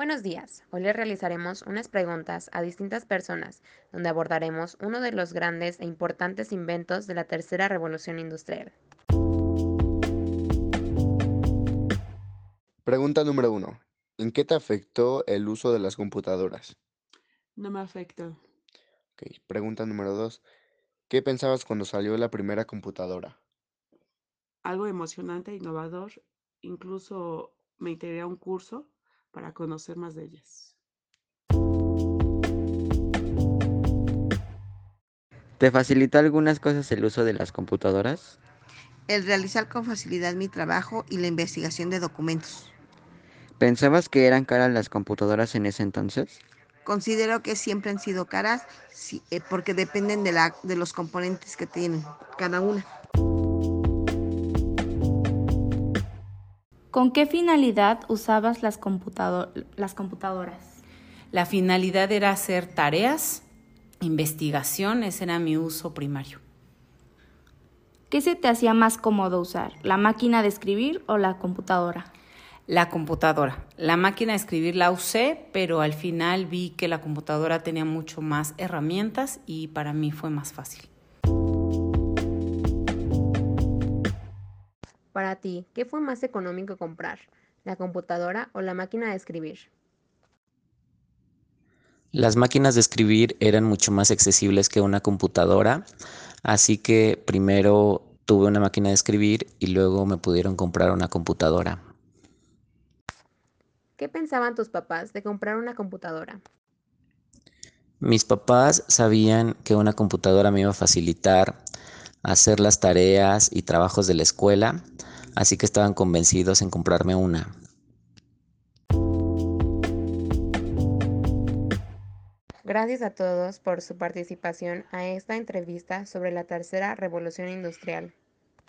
Buenos días. Hoy les realizaremos unas preguntas a distintas personas, donde abordaremos uno de los grandes e importantes inventos de la tercera revolución industrial. Pregunta número uno. ¿En qué te afectó el uso de las computadoras? No me afecta. Ok. Pregunta número dos. ¿Qué pensabas cuando salió la primera computadora? Algo emocionante, innovador. Incluso me integré a un curso para conocer más de ellas. ¿Te facilitó algunas cosas el uso de las computadoras? El realizar con facilidad mi trabajo y la investigación de documentos. ¿Pensabas que eran caras las computadoras en ese entonces? Considero que siempre han sido caras sí, eh, porque dependen de, la, de los componentes que tienen cada una. ¿Con qué finalidad usabas las, las computadoras? La finalidad era hacer tareas, investigación, ese era mi uso primario. ¿Qué se te hacía más cómodo usar, la máquina de escribir o la computadora? La computadora. La máquina de escribir la usé, pero al final vi que la computadora tenía mucho más herramientas y para mí fue más fácil. Para ti, ¿qué fue más económico comprar? ¿La computadora o la máquina de escribir? Las máquinas de escribir eran mucho más accesibles que una computadora, así que primero tuve una máquina de escribir y luego me pudieron comprar una computadora. ¿Qué pensaban tus papás de comprar una computadora? Mis papás sabían que una computadora me iba a facilitar hacer las tareas y trabajos de la escuela, así que estaban convencidos en comprarme una. Gracias a todos por su participación a esta entrevista sobre la tercera revolución industrial.